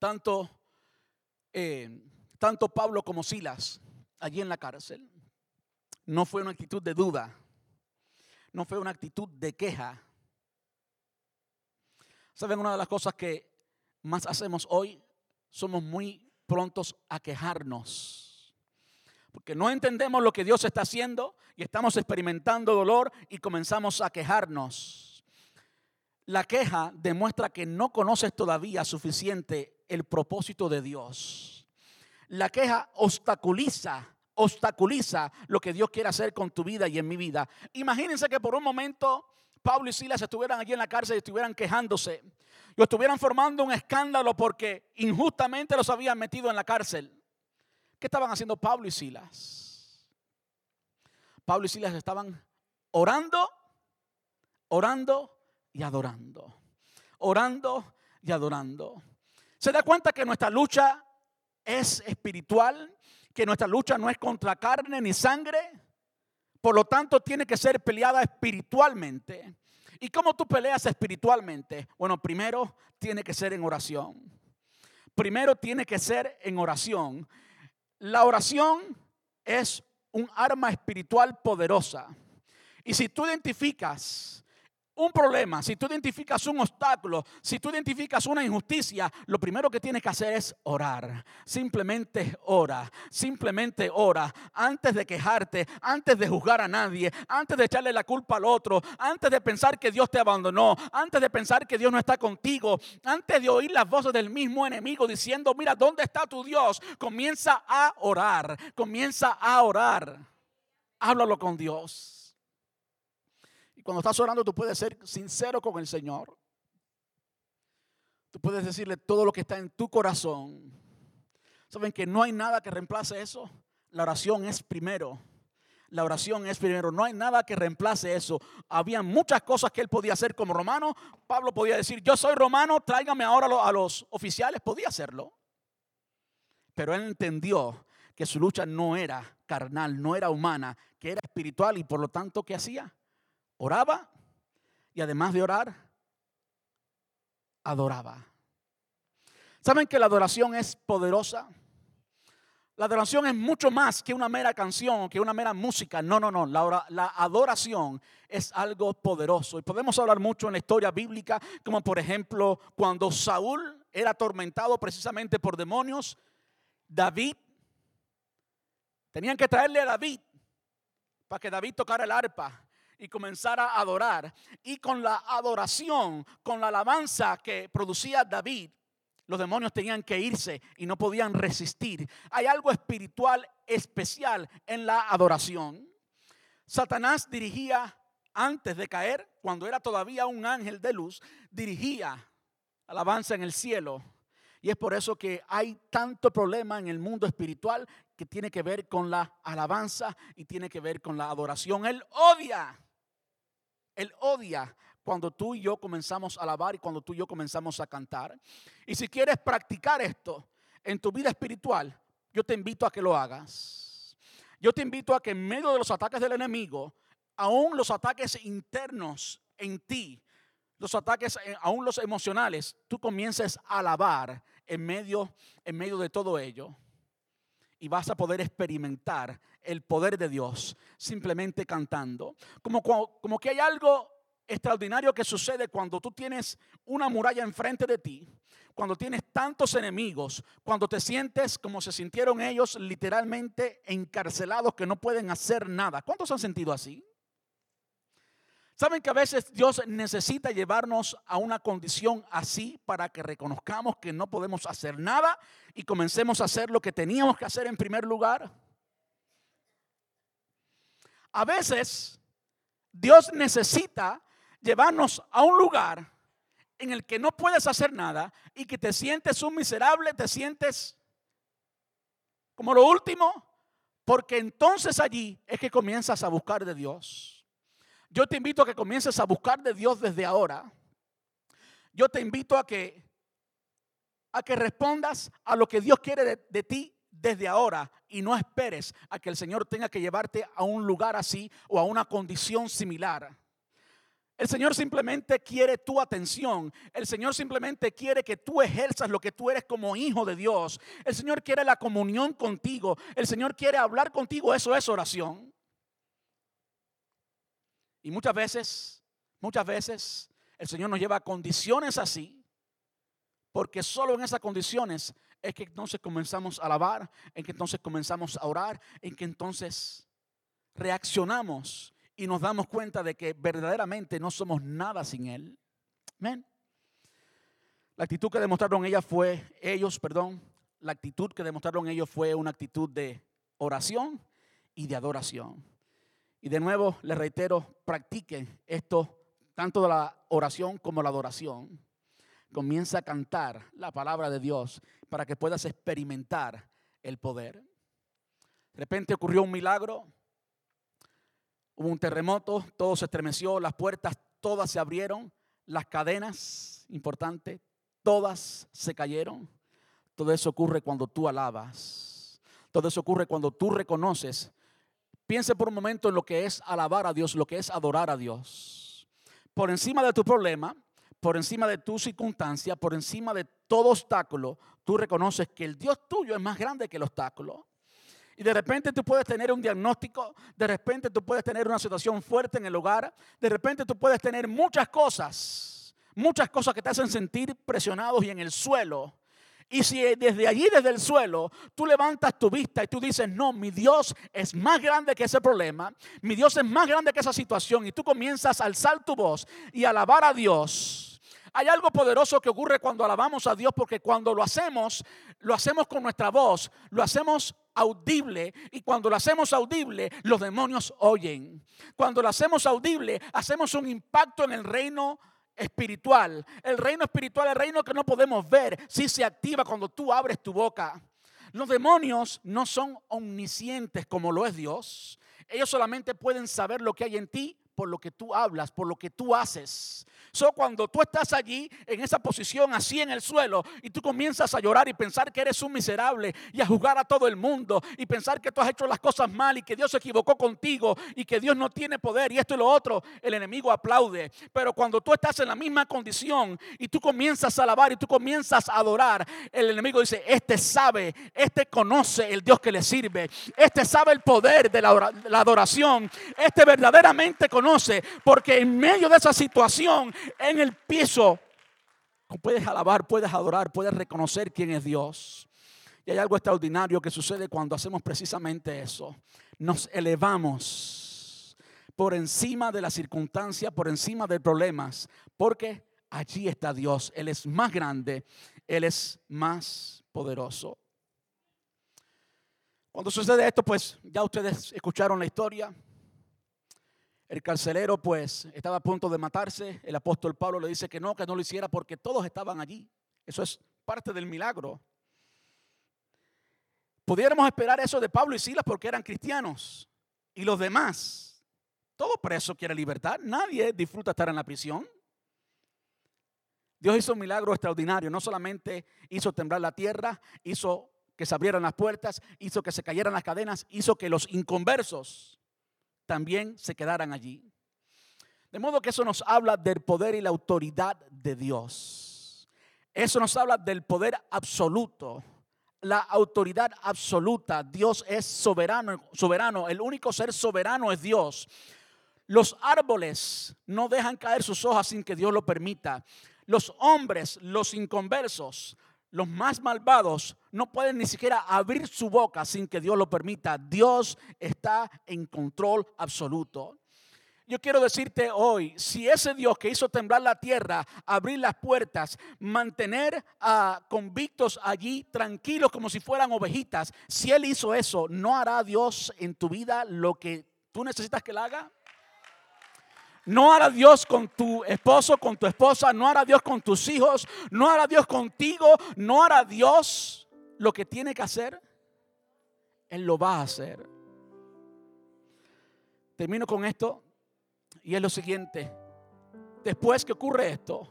tanto eh, tanto Pablo como Silas allí en la cárcel. No fue una actitud de duda, no fue una actitud de queja. ¿Saben una de las cosas que más hacemos hoy? Somos muy prontos a quejarnos. Porque no entendemos lo que Dios está haciendo y estamos experimentando dolor y comenzamos a quejarnos. La queja demuestra que no conoces todavía suficiente el propósito de Dios. La queja obstaculiza, obstaculiza lo que Dios quiere hacer con tu vida y en mi vida. Imagínense que por un momento Pablo y Silas estuvieran allí en la cárcel y estuvieran quejándose. Y estuvieran formando un escándalo porque injustamente los habían metido en la cárcel. ¿Qué estaban haciendo Pablo y Silas? Pablo y Silas estaban orando, orando y adorando. Orando y adorando. ¿Se da cuenta que nuestra lucha es espiritual? Que nuestra lucha no es contra carne ni sangre. Por lo tanto, tiene que ser peleada espiritualmente. ¿Y cómo tú peleas espiritualmente? Bueno, primero tiene que ser en oración. Primero tiene que ser en oración. La oración es un arma espiritual poderosa. Y si tú identificas un problema, si tú identificas un obstáculo, si tú identificas una injusticia, lo primero que tienes que hacer es orar. Simplemente ora, simplemente ora. Antes de quejarte, antes de juzgar a nadie, antes de echarle la culpa al otro, antes de pensar que Dios te abandonó, antes de pensar que Dios no está contigo, antes de oír las voces del mismo enemigo diciendo, mira, ¿dónde está tu Dios? Comienza a orar, comienza a orar. Háblalo con Dios. Y cuando estás orando, tú puedes ser sincero con el Señor. Tú puedes decirle todo lo que está en tu corazón. ¿Saben que no hay nada que reemplace eso? La oración es primero. La oración es primero. No hay nada que reemplace eso. Había muchas cosas que él podía hacer como romano. Pablo podía decir, yo soy romano, tráigame ahora a los oficiales. Podía hacerlo. Pero él entendió que su lucha no era carnal, no era humana, que era espiritual y por lo tanto, ¿qué hacía? Oraba y además de orar, adoraba. ¿Saben que la adoración es poderosa? La adoración es mucho más que una mera canción, que una mera música. No, no, no. La, la, adoración es algo poderoso. Y podemos hablar mucho en la historia bíblica, como por ejemplo cuando Saúl era atormentado precisamente por demonios. David, tenían que traerle a David para que David tocara el arpa. Y comenzara a adorar. Y con la adoración, con la alabanza que producía David, los demonios tenían que irse y no podían resistir. Hay algo espiritual especial en la adoración. Satanás dirigía antes de caer, cuando era todavía un ángel de luz, dirigía alabanza en el cielo. Y es por eso que hay tanto problema en el mundo espiritual que tiene que ver con la alabanza y tiene que ver con la adoración. Él odia, él odia cuando tú y yo comenzamos a alabar y cuando tú y yo comenzamos a cantar. Y si quieres practicar esto en tu vida espiritual, yo te invito a que lo hagas. Yo te invito a que en medio de los ataques del enemigo, aún los ataques internos en ti, los ataques, eh, aún los emocionales, tú comiences a alabar en medio, en medio de todo ello. Y vas a poder experimentar el poder de Dios simplemente cantando. Como, como que hay algo extraordinario que sucede cuando tú tienes una muralla enfrente de ti, cuando tienes tantos enemigos, cuando te sientes como se sintieron ellos literalmente encarcelados que no pueden hacer nada. ¿Cuántos han sentido así? ¿Saben que a veces Dios necesita llevarnos a una condición así para que reconozcamos que no podemos hacer nada y comencemos a hacer lo que teníamos que hacer en primer lugar? A veces Dios necesita llevarnos a un lugar en el que no puedes hacer nada y que te sientes un miserable, te sientes como lo último, porque entonces allí es que comienzas a buscar de Dios. Yo te invito a que comiences a buscar de Dios desde ahora. Yo te invito a que a que respondas a lo que Dios quiere de, de ti desde ahora y no esperes a que el Señor tenga que llevarte a un lugar así o a una condición similar. El Señor simplemente quiere tu atención. El Señor simplemente quiere que tú ejerzas lo que tú eres como hijo de Dios. El Señor quiere la comunión contigo. El Señor quiere hablar contigo. Eso es oración. Y muchas veces, muchas veces el Señor nos lleva a condiciones así, porque solo en esas condiciones es que entonces comenzamos a alabar, en que entonces comenzamos a orar, en que entonces reaccionamos y nos damos cuenta de que verdaderamente no somos nada sin Él. Amén. La actitud que demostraron ellas fue, ellos, perdón, la actitud que demostraron ellos fue una actitud de oración y de adoración. Y de nuevo les reitero, practiquen esto, tanto de la oración como la adoración. Comienza a cantar la palabra de Dios para que puedas experimentar el poder. De repente ocurrió un milagro, hubo un terremoto, todo se estremeció, las puertas todas se abrieron, las cadenas, importante, todas se cayeron. Todo eso ocurre cuando tú alabas. Todo eso ocurre cuando tú reconoces Piense por un momento en lo que es alabar a Dios, lo que es adorar a Dios. Por encima de tu problema, por encima de tu circunstancia, por encima de todo obstáculo, tú reconoces que el Dios tuyo es más grande que el obstáculo. Y de repente tú puedes tener un diagnóstico, de repente tú puedes tener una situación fuerte en el hogar, de repente tú puedes tener muchas cosas, muchas cosas que te hacen sentir presionados y en el suelo. Y si desde allí, desde el suelo, tú levantas tu vista y tú dices, no, mi Dios es más grande que ese problema, mi Dios es más grande que esa situación, y tú comienzas a alzar tu voz y alabar a Dios. Hay algo poderoso que ocurre cuando alabamos a Dios porque cuando lo hacemos, lo hacemos con nuestra voz, lo hacemos audible y cuando lo hacemos audible, los demonios oyen. Cuando lo hacemos audible, hacemos un impacto en el reino espiritual. El reino espiritual, el reino que no podemos ver, si se activa cuando tú abres tu boca. Los demonios no son omniscientes como lo es Dios. Ellos solamente pueden saber lo que hay en ti por lo que tú hablas, por lo que tú haces. So, cuando tú estás allí en esa posición, así en el suelo, y tú comienzas a llorar y pensar que eres un miserable y a juzgar a todo el mundo y pensar que tú has hecho las cosas mal y que Dios se equivocó contigo y que Dios no tiene poder y esto y lo otro, el enemigo aplaude. Pero cuando tú estás en la misma condición y tú comienzas a alabar y tú comienzas a adorar, el enemigo dice: Este sabe, este conoce el Dios que le sirve, este sabe el poder de la, la adoración, este verdaderamente conoce, porque en medio de esa situación en el piso, puedes alabar, puedes adorar, puedes reconocer quién es Dios. Y hay algo extraordinario que sucede cuando hacemos precisamente eso. Nos elevamos por encima de las circunstancias, por encima de problemas, porque allí está Dios. Él es más grande, Él es más poderoso. Cuando sucede esto, pues ya ustedes escucharon la historia. El carcelero pues estaba a punto de matarse. El apóstol Pablo le dice que no, que no lo hiciera porque todos estaban allí. Eso es parte del milagro. Pudiéramos esperar eso de Pablo y Silas porque eran cristianos. Y los demás, todo preso quiere libertad. Nadie disfruta estar en la prisión. Dios hizo un milagro extraordinario. No solamente hizo temblar la tierra, hizo que se abrieran las puertas, hizo que se cayeran las cadenas, hizo que los inconversos también se quedaran allí. De modo que eso nos habla del poder y la autoridad de Dios. Eso nos habla del poder absoluto, la autoridad absoluta. Dios es soberano, soberano. El único ser soberano es Dios. Los árboles no dejan caer sus hojas sin que Dios lo permita. Los hombres, los inconversos, los más malvados no pueden ni siquiera abrir su boca sin que Dios lo permita. Dios está en control absoluto. Yo quiero decirte hoy, si ese Dios que hizo temblar la tierra, abrir las puertas, mantener a convictos allí tranquilos como si fueran ovejitas, si Él hizo eso, ¿no hará Dios en tu vida lo que tú necesitas que Él haga? No hará Dios con tu esposo, con tu esposa, no hará Dios con tus hijos, no hará Dios contigo, no hará Dios lo que tiene que hacer. Él lo va a hacer. Termino con esto y es lo siguiente. Después que ocurre esto,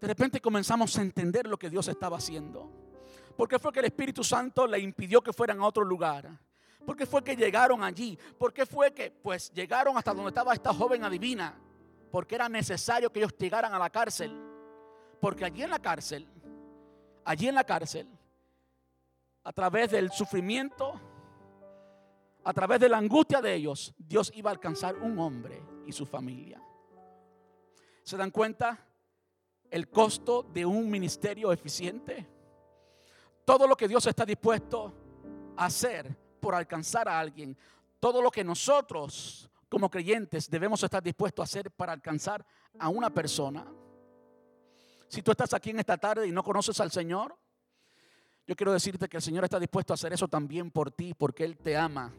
de repente comenzamos a entender lo que Dios estaba haciendo. Porque fue que el Espíritu Santo le impidió que fueran a otro lugar. ¿Por qué fue que llegaron allí? ¿Por qué fue que pues llegaron hasta donde estaba esta joven adivina? Porque era necesario que ellos llegaran a la cárcel. Porque allí en la cárcel, allí en la cárcel, a través del sufrimiento, a través de la angustia de ellos, Dios iba a alcanzar un hombre y su familia. ¿Se dan cuenta el costo de un ministerio eficiente? Todo lo que Dios está dispuesto a hacer por alcanzar a alguien. Todo lo que nosotros como creyentes debemos estar dispuestos a hacer para alcanzar a una persona. Si tú estás aquí en esta tarde y no conoces al Señor, yo quiero decirte que el Señor está dispuesto a hacer eso también por ti, porque Él te ama.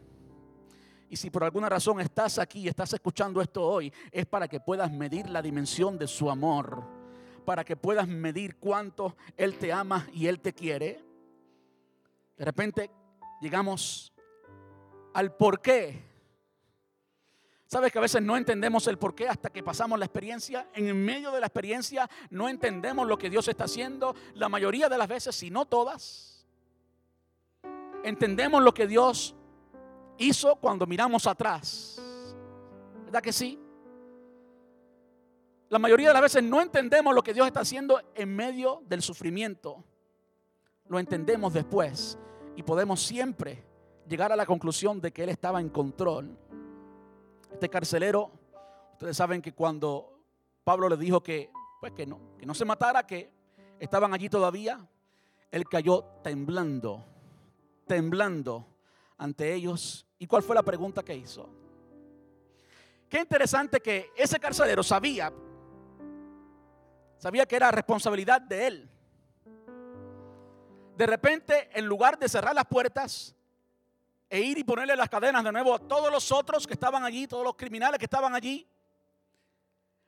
Y si por alguna razón estás aquí y estás escuchando esto hoy, es para que puedas medir la dimensión de su amor, para que puedas medir cuánto Él te ama y Él te quiere. De repente llegamos al por qué. Sabes que a veces no entendemos el por qué hasta que pasamos la experiencia. En medio de la experiencia no entendemos lo que Dios está haciendo. La mayoría de las veces, si no todas, entendemos lo que Dios hizo cuando miramos atrás. ¿Verdad que sí? La mayoría de las veces no entendemos lo que Dios está haciendo en medio del sufrimiento. Lo entendemos después y podemos siempre llegar a la conclusión de que Él estaba en control. Este carcelero, ustedes saben que cuando Pablo le dijo que, pues que no, que no se matara, que estaban allí todavía, Él cayó temblando, temblando ante ellos. ¿Y cuál fue la pregunta que hizo? Qué interesante que ese carcelero sabía, sabía que era responsabilidad de él de repente, en lugar de cerrar las puertas e ir y ponerle las cadenas de nuevo a todos los otros que estaban allí, todos los criminales que estaban allí,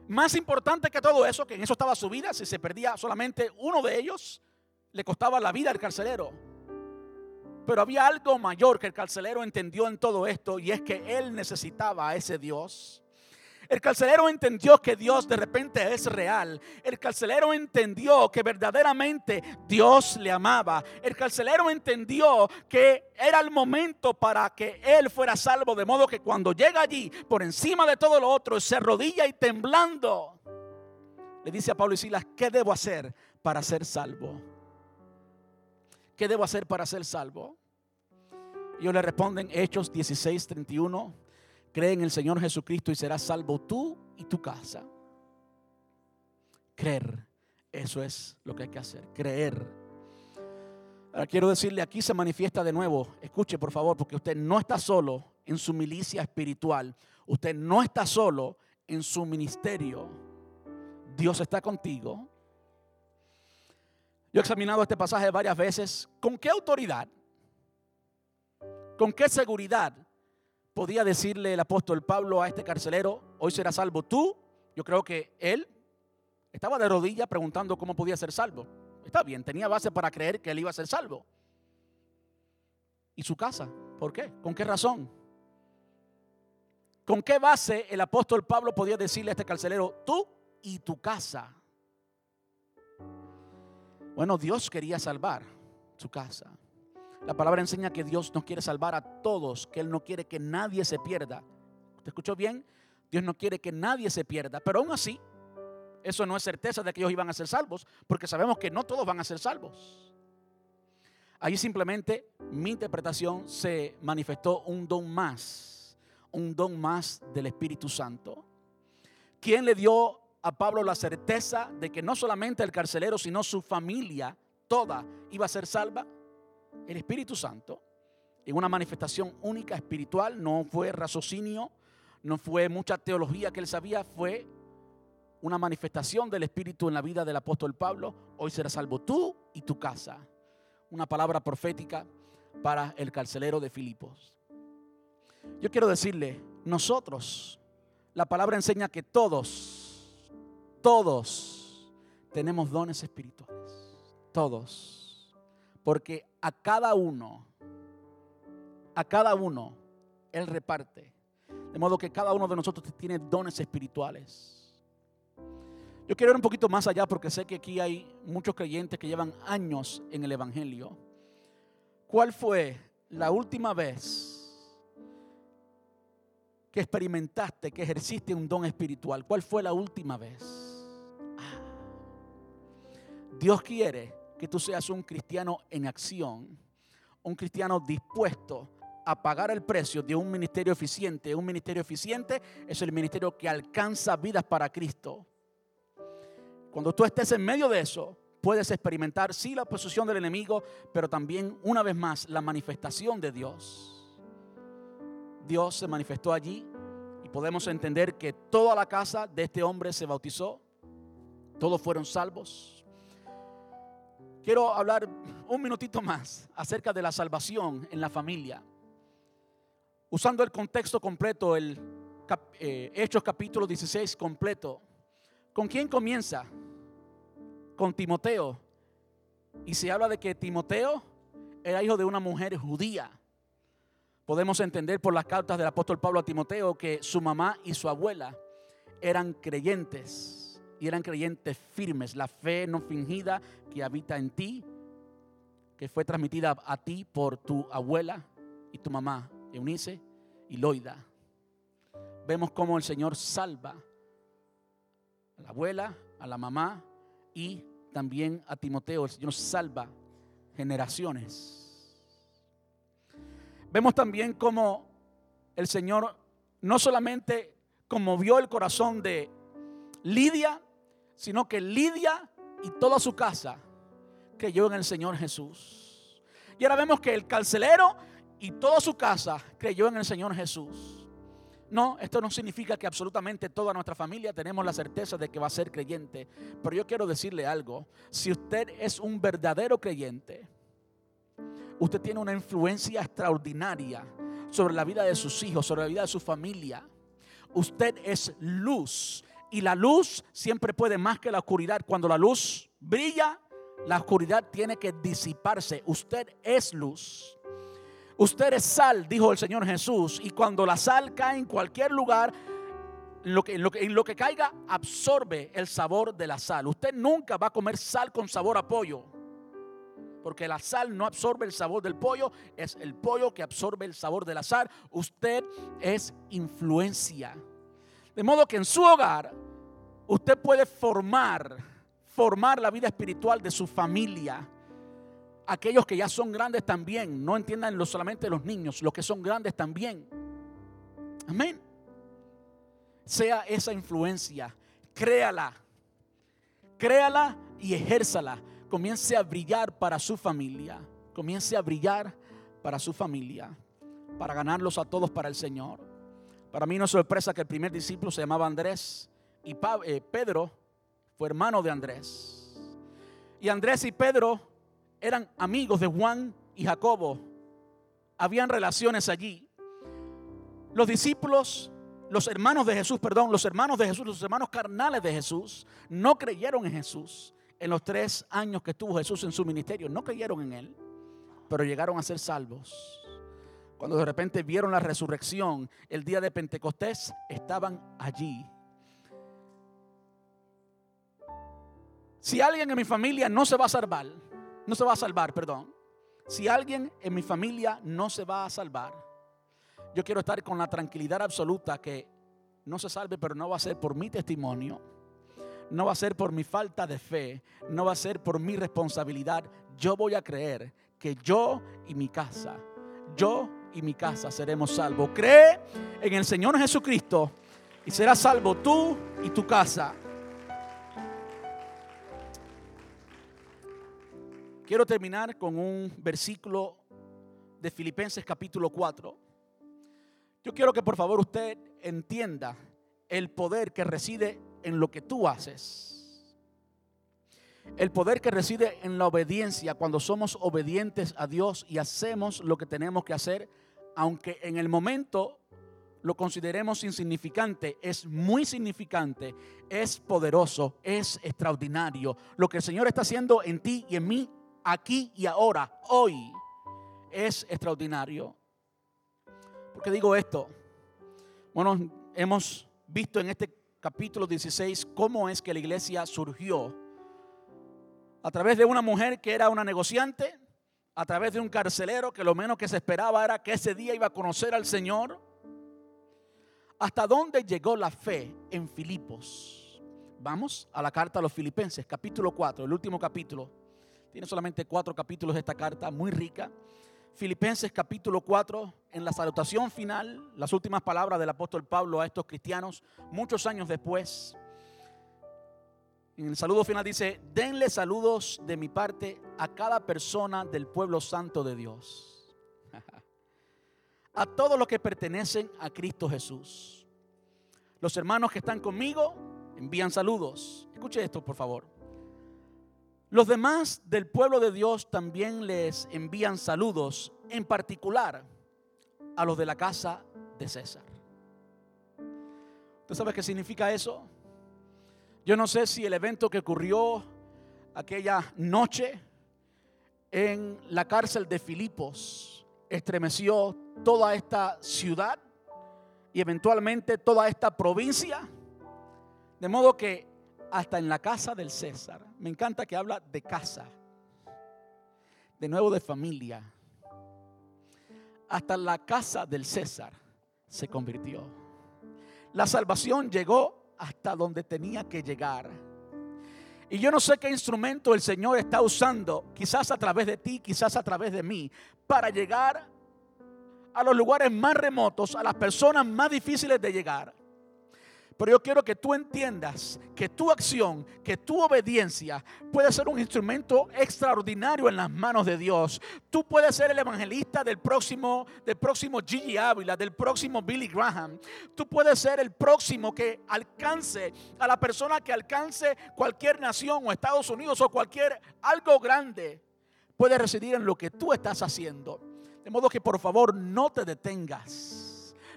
más importante que todo eso, que en eso estaba su vida, si se perdía solamente uno de ellos, le costaba la vida al carcelero. Pero había algo mayor que el carcelero entendió en todo esto y es que él necesitaba a ese Dios el carcelero entendió que Dios de repente es real. El carcelero entendió que verdaderamente Dios le amaba. El carcelero entendió que era el momento para que él fuera salvo. De modo que cuando llega allí, por encima de todo lo otro, se arrodilla y temblando, le dice a Pablo y Silas, ¿qué debo hacer para ser salvo? ¿Qué debo hacer para ser salvo? Ellos le responden Hechos 16, 31. Cree en el Señor Jesucristo y serás salvo tú y tu casa. Creer. Eso es lo que hay que hacer. Creer. Ahora quiero decirle, aquí se manifiesta de nuevo. Escuche por favor, porque usted no está solo en su milicia espiritual. Usted no está solo en su ministerio. Dios está contigo. Yo he examinado este pasaje varias veces. ¿Con qué autoridad? ¿Con qué seguridad podía decirle el apóstol Pablo a este carcelero, hoy serás salvo tú? Yo creo que él estaba de rodillas preguntando cómo podía ser salvo. Está bien, tenía base para creer que él iba a ser salvo. ¿Y su casa? ¿Por qué? ¿Con qué razón? ¿Con qué base el apóstol Pablo podía decirle a este carcelero, tú y tu casa? Bueno, Dios quería salvar su casa. La palabra enseña que Dios no quiere salvar a todos, que Él no quiere que nadie se pierda. ¿Te escuchó bien? Dios no quiere que nadie se pierda, pero aún así, eso no es certeza de que ellos iban a ser salvos, porque sabemos que no todos van a ser salvos. Ahí simplemente mi interpretación se manifestó un don más, un don más del Espíritu Santo. ¿Quién le dio a Pablo la certeza de que no solamente el carcelero, sino su familia toda iba a ser salva? El Espíritu Santo, en una manifestación única espiritual, no fue raciocinio, no fue mucha teología que él sabía, fue una manifestación del Espíritu en la vida del apóstol Pablo. Hoy serás salvo tú y tu casa una palabra profética para el carcelero de Filipos. Yo quiero decirle, nosotros, la palabra enseña que todos, todos tenemos dones espirituales. Todos. Porque a cada uno, a cada uno, Él reparte. De modo que cada uno de nosotros tiene dones espirituales. Yo quiero ir un poquito más allá porque sé que aquí hay muchos creyentes que llevan años en el Evangelio. ¿Cuál fue la última vez que experimentaste, que ejerciste un don espiritual? ¿Cuál fue la última vez? Ah. Dios quiere que tú seas un cristiano en acción, un cristiano dispuesto a pagar el precio de un ministerio eficiente. Un ministerio eficiente es el ministerio que alcanza vidas para Cristo. Cuando tú estés en medio de eso, puedes experimentar, sí, la oposición del enemigo, pero también, una vez más, la manifestación de Dios. Dios se manifestó allí y podemos entender que toda la casa de este hombre se bautizó, todos fueron salvos. Quiero hablar un minutito más acerca de la salvación en la familia. Usando el contexto completo, el eh, Hechos capítulo 16 completo. ¿Con quién comienza? con Timoteo. Y se habla de que Timoteo era hijo de una mujer judía. Podemos entender por las cartas del apóstol Pablo a Timoteo que su mamá y su abuela eran creyentes y eran creyentes firmes. La fe no fingida que habita en ti, que fue transmitida a ti por tu abuela y tu mamá, Eunice y Loida. Vemos cómo el Señor salva a la abuela, a la mamá y también a Timoteo. El Señor salva generaciones. Vemos también cómo el Señor no solamente conmovió el corazón de Lidia, sino que Lidia y toda su casa creyó en el Señor Jesús. Y ahora vemos que el carcelero y toda su casa creyó en el Señor Jesús. No, esto no significa que absolutamente toda nuestra familia tenemos la certeza de que va a ser creyente. Pero yo quiero decirle algo. Si usted es un verdadero creyente, usted tiene una influencia extraordinaria sobre la vida de sus hijos, sobre la vida de su familia. Usted es luz. Y la luz siempre puede más que la oscuridad. Cuando la luz brilla, la oscuridad tiene que disiparse. Usted es luz. Usted es sal, dijo el Señor Jesús, y cuando la sal cae en cualquier lugar, lo que, lo que, en lo que caiga absorbe el sabor de la sal. Usted nunca va a comer sal con sabor a pollo, porque la sal no absorbe el sabor del pollo, es el pollo que absorbe el sabor de la sal. Usted es influencia. De modo que en su hogar usted puede formar, formar la vida espiritual de su familia aquellos que ya son grandes también. No entiendan solamente los niños, los que son grandes también. Amén. Sea esa influencia, créala, créala y ejérzala. Comience a brillar para su familia. Comience a brillar para su familia. para ganarlos a todos para el Señor. Para mí no es sorpresa que el primer discípulo se llamaba Andrés y eh, Pedro fue hermano de Andrés. Y Andrés y Pedro eran amigos de Juan y Jacobo. Habían relaciones allí. Los discípulos, los hermanos de Jesús, perdón, los hermanos de Jesús, los hermanos carnales de Jesús, no creyeron en Jesús en los tres años que estuvo Jesús en su ministerio. No creyeron en Él, pero llegaron a ser salvos. Cuando de repente vieron la resurrección el día de Pentecostés, estaban allí. Si alguien en mi familia no se va a salvar, no se va a salvar, perdón. Si alguien en mi familia no se va a salvar, yo quiero estar con la tranquilidad absoluta que no se salve, pero no va a ser por mi testimonio, no va a ser por mi falta de fe, no va a ser por mi responsabilidad. Yo voy a creer que yo y mi casa, yo y mi casa seremos salvos. Cree en el Señor Jesucristo y serás salvo tú y tu casa. Quiero terminar con un versículo de Filipenses capítulo 4. Yo quiero que por favor usted entienda el poder que reside en lo que tú haces. El poder que reside en la obediencia cuando somos obedientes a Dios y hacemos lo que tenemos que hacer, aunque en el momento lo consideremos insignificante, es muy significante, es poderoso, es extraordinario. Lo que el Señor está haciendo en ti y en mí, aquí y ahora, hoy, es extraordinario. ¿Por qué digo esto? Bueno, hemos visto en este capítulo 16 cómo es que la iglesia surgió. A través de una mujer que era una negociante, a través de un carcelero que lo menos que se esperaba era que ese día iba a conocer al Señor. ¿Hasta dónde llegó la fe en Filipos? Vamos a la carta a los filipenses, capítulo 4, el último capítulo. Tiene solamente cuatro capítulos esta carta, muy rica. Filipenses capítulo 4, en la salutación final, las últimas palabras del apóstol Pablo a estos cristianos, muchos años después. En el saludo final dice, denle saludos de mi parte a cada persona del pueblo santo de Dios. a todos los que pertenecen a Cristo Jesús. Los hermanos que están conmigo envían saludos. Escuche esto, por favor. Los demás del pueblo de Dios también les envían saludos, en particular a los de la casa de César. ¿Usted sabe qué significa eso? Yo no sé si el evento que ocurrió aquella noche en la cárcel de Filipos estremeció toda esta ciudad y eventualmente toda esta provincia. De modo que hasta en la casa del César. Me encanta que habla de casa, de nuevo de familia. Hasta la casa del César se convirtió. La salvación llegó hasta donde tenía que llegar. Y yo no sé qué instrumento el Señor está usando, quizás a través de ti, quizás a través de mí, para llegar a los lugares más remotos, a las personas más difíciles de llegar. Pero yo quiero que tú entiendas que tu acción, que tu obediencia puede ser un instrumento extraordinario en las manos de Dios. Tú puedes ser el evangelista del próximo, del próximo Gigi Ávila, del próximo Billy Graham. Tú puedes ser el próximo que alcance a la persona que alcance cualquier nación o Estados Unidos o cualquier algo grande. Puede residir en lo que tú estás haciendo. De modo que por favor no te detengas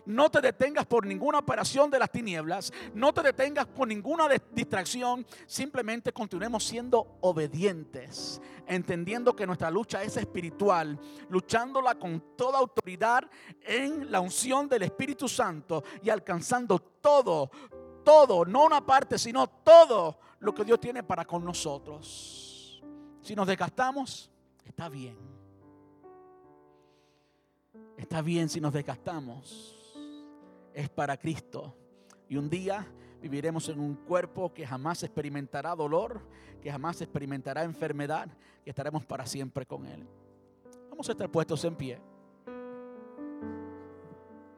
no te detengas por ninguna operación de las tinieblas. No te detengas por ninguna distracción. Simplemente continuemos siendo obedientes. Entendiendo que nuestra lucha es espiritual. Luchándola con toda autoridad en la unción del Espíritu Santo. Y alcanzando todo, todo, no una parte, sino todo lo que Dios tiene para con nosotros. Si nos desgastamos, está bien. Está bien si nos desgastamos es para Cristo. Y un día viviremos en un cuerpo que jamás experimentará dolor, que jamás experimentará enfermedad, que estaremos para siempre con Él. Vamos a estar puestos en pie.